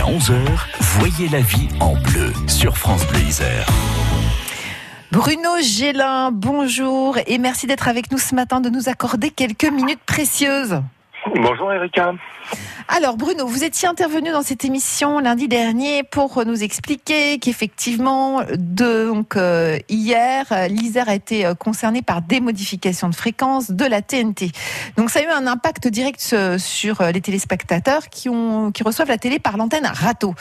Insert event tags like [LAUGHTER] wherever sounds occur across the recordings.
Jusqu'à 11h, voyez la vie en bleu sur France Bleu Isère. Bruno Gélin, bonjour et merci d'être avec nous ce matin, de nous accorder quelques minutes précieuses. Bonjour Erika. Alors Bruno, vous étiez intervenu dans cette émission lundi dernier pour nous expliquer qu'effectivement, donc euh, hier, l'Isère a été euh, concernée par des modifications de fréquence de la TNT. Donc ça a eu un impact direct euh, sur les téléspectateurs qui ont qui reçoivent la télé par l'antenne râteau.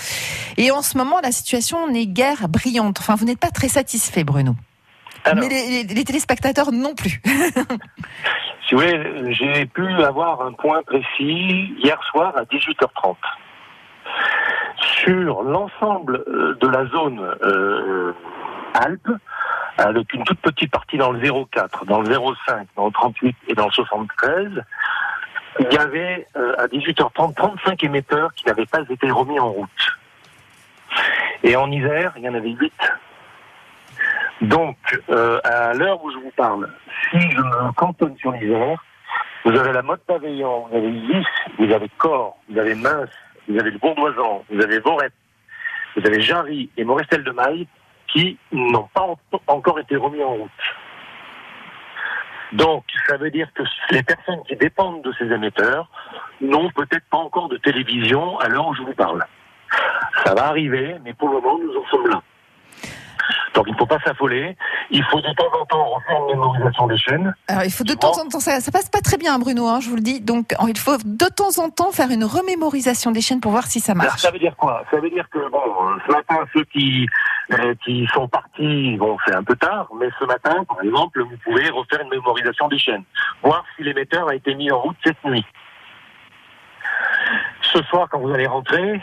Et en ce moment, la situation n'est guère brillante. Enfin, vous n'êtes pas très satisfait, Bruno. Mais les, les téléspectateurs non plus. [LAUGHS] Si vous voulez, j'ai pu avoir un point précis hier soir à 18h30. Sur l'ensemble euh, de la zone euh, Alpes, avec une toute petite partie dans le 04, dans le 05, dans le 38 et dans le 73, il y avait euh, à 18h30 35 émetteurs qui n'avaient pas été remis en route. Et en Isère, il y en avait 8. Donc, euh, à l'heure où je vous parle, si je me cantonne sur l'Isère, vous avez la mode pavillon, vous avez Lys, vous avez Corps, vous avez Mince, vous avez le Bourdoisan, vous avez Vorette, vous avez Jarry et Morestel de Maille qui n'ont pas encore été remis en route. Donc, ça veut dire que les personnes qui dépendent de ces émetteurs n'ont peut-être pas encore de télévision à l'heure où je vous parle. Ça va arriver, mais pour le moment, nous en sommes là. Donc il ne faut pas s'affoler. Il faut de temps en temps refaire une mémorisation des chaînes. Alors il faut de temps en temps, ça, ça passe pas très bien, Bruno, hein, je vous le dis. Donc il faut de temps en temps faire une remémorisation des chaînes pour voir si ça marche. Alors, ça veut dire quoi? Ça veut dire que bon, ce matin ceux qui euh, qui sont partis, bon c'est un peu tard, mais ce matin, par exemple, vous pouvez refaire une mémorisation des chaînes, voir si l'émetteur a été mis en route cette nuit. Ce soir, quand vous allez rentrer,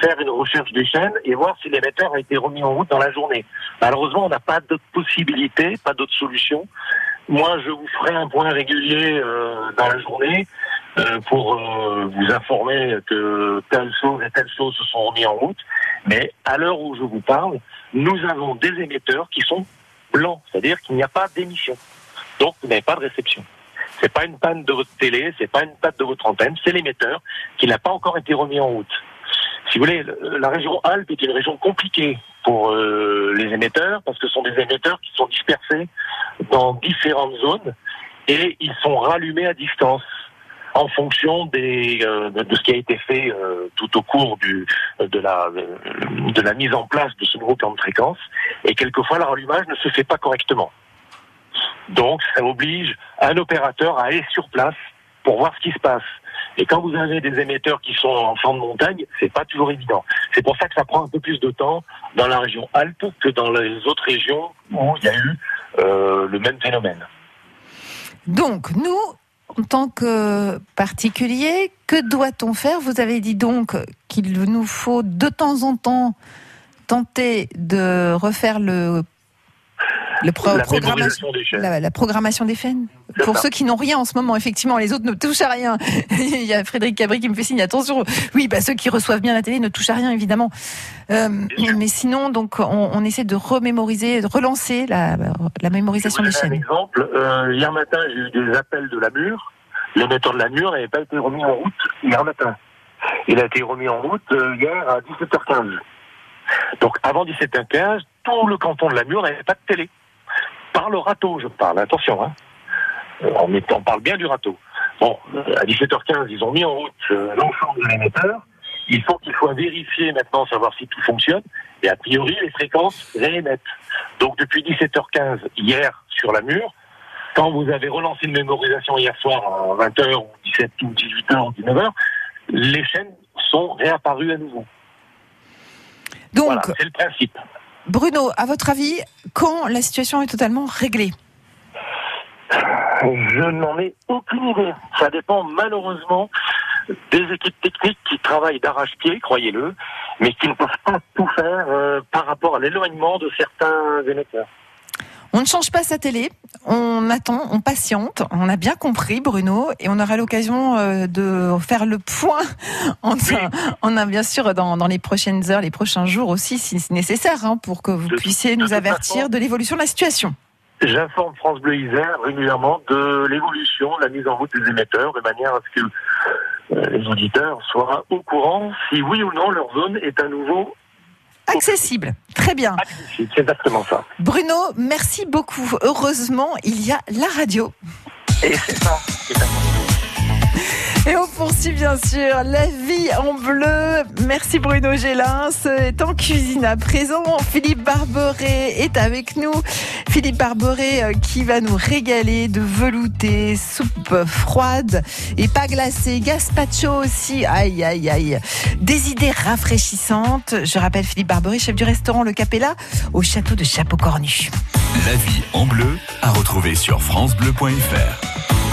faire une recherche des chaînes et voir si l'émetteur a été remis en route dans la journée. Malheureusement, on n'a pas d'autre possibilité, pas d'autre solution. Moi, je vous ferai un point régulier euh, dans la journée euh, pour euh, vous informer que telle chose et telle chose se sont remis en route. Mais à l'heure où je vous parle, nous avons des émetteurs qui sont blancs, c'est-à-dire qu'il n'y a pas d'émission. Donc, vous n'avez pas de réception. C'est pas une panne de votre télé, c'est pas une panne de votre antenne, c'est l'émetteur qui n'a pas encore été remis en route si vous voulez, la région Alpes est une région compliquée pour euh, les émetteurs parce que ce sont des émetteurs qui sont dispersés dans différentes zones et ils sont rallumés à distance en fonction des, euh, de ce qui a été fait euh, tout au cours du, de, la, de la mise en place de ce nouveau plan de fréquence. Et quelquefois, le rallumage ne se fait pas correctement. Donc, ça oblige un opérateur à aller sur place pour voir ce qui se passe. Et quand vous avez des émetteurs qui sont en flanc de montagne, c'est pas toujours évident. C'est pour ça que ça prend un peu plus de temps dans la région Alpes que dans les autres régions où il y a eu euh, le même phénomène. Donc, nous, en tant que particulier, que doit-on faire? Vous avez dit donc qu'il nous faut de temps en temps tenter de refaire le la, programmation des chaînes. La, programmation des chaînes. Pour ceux qui n'ont rien en ce moment, effectivement, les autres ne touchent à rien. [LAUGHS] Il y a Frédéric Cabri qui me fait signe, attention. Oui, bah, ceux qui reçoivent bien la télé ne touchent à rien, évidemment. Euh, mais sinon, donc, on, essaie de remémoriser, de relancer la, la mémorisation des chaînes. Un exemple, euh, hier matin, j'ai eu des appels de la mur. L'émetteur de la mur n'avait pas été remis en route hier matin. Il a été remis en route euh, hier à 17h15. Donc avant 17h15, tout le canton de la Mure n'avait pas de télé par le râteau, je parle, attention, hein. Euh, on, parle bien du râteau. Bon, à 17h15, ils ont mis en route euh, l'ensemble de l'émetteur. Il faut qu'il faut vérifier maintenant, savoir si tout fonctionne. Et a priori, les fréquences réémettent. Donc depuis 17h15, hier, sur la mur, quand vous avez relancé une mémorisation hier soir à 20h ou 17 ou 18h ou 19h, les chaînes sont réapparues à nouveau. Donc, voilà, c'est le principe. Bruno, à votre avis, quand la situation est totalement réglée Je n'en ai aucune idée. Ça dépend malheureusement des équipes techniques qui travaillent d'arrache-pied, croyez-le, mais qui ne peuvent pas tout faire euh, par rapport à l'éloignement de certains émetteurs. On ne change pas sa télé, on attend, on patiente. On a bien compris, Bruno, et on aura l'occasion euh, de faire le point. [LAUGHS] On a bien sûr dans, les prochaines heures, les prochains jours aussi, si nécessaire, hein, pour que vous puissiez nous avertir de l'évolution de la situation. J'informe France Bleu Isère régulièrement de l'évolution, de la mise en route des émetteurs, de manière à ce que euh, les auditeurs soient au courant si oui ou non leur zone est à nouveau accessible. Très bien. accessible. C'est exactement ça. Bruno, merci beaucoup. Heureusement, il y a la radio. Et c'est ça. Et on poursuit bien sûr la vie en bleu. Merci Bruno Gélin. est en cuisine à présent. Philippe Barberet est avec nous. Philippe Barberet euh, qui va nous régaler de velouté, soupe froide et pas glacée, gazpacho aussi. Aïe aïe aïe. Des idées rafraîchissantes. Je rappelle Philippe Barberet, chef du restaurant Le Capella au château de Chapeau-Cornu. La vie en bleu à retrouver sur francebleu.fr.